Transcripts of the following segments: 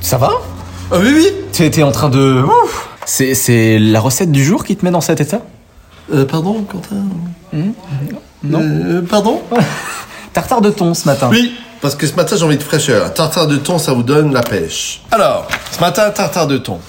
Ça va Ah oui, oui T'es en train de... Ouf. C'est c'est la recette du jour qui te met dans cet état? Euh, pardon, Quentin Non. Euh, pardon? Tartare de thon ce matin. Oui, parce que ce matin j'ai envie de fraîcheur. Un tartare de thon, ça vous donne la pêche. Alors, ce matin, un tartare de thon.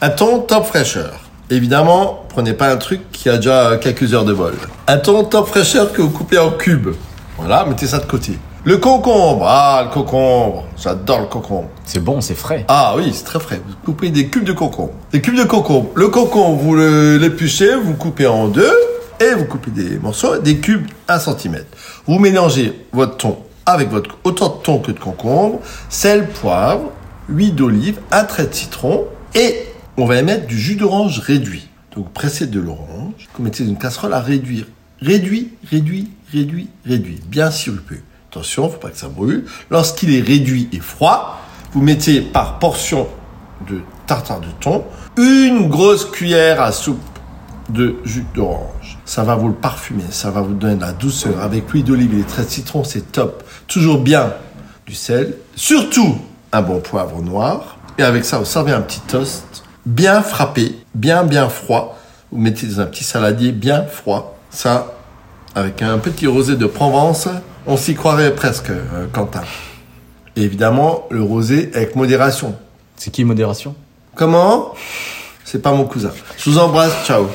Un thon top fraîcheur. Évidemment, prenez pas un truc qui a déjà quelques heures de vol. Un thon top fraîcheur que vous coupez en cubes. Voilà, mettez ça de côté. Le concombre, ah le concombre, j'adore le concombre. C'est bon, c'est frais. Ah oui, c'est très frais. Vous coupez des cubes de concombre. Des cubes de concombre. Le concombre, vous l'épluchez, vous le coupez en deux et vous coupez des morceaux, des cubes 1 cm. Vous mélangez votre thon avec votre autant de thon que de concombre, sel, poivre, huile d'olive, un trait de citron et on va y mettre du jus d'orange réduit. Donc pressez de l'orange, vous mettez une casserole à réduire. Réduit, réduit, réduit, réduit. Bien sirupeux. Attention, faut pas que ça brûle. Lorsqu'il est réduit et froid, vous mettez par portion de tartare de thon une grosse cuillère à soupe de jus d'orange. Ça va vous le parfumer, ça va vous donner de la douceur. Avec l'huile d'olive et les traits de citron, c'est top. Toujours bien du sel, surtout un bon poivre noir. Et avec ça, vous servez un petit toast bien frappé, bien bien froid. Vous mettez dans un petit saladier bien froid. Ça, avec un petit rosé de Provence, on s'y croirait presque, euh, Quentin. Et évidemment, le rosé avec modération. C'est qui modération? Comment? C'est pas mon cousin. Je vous embrasse, ciao.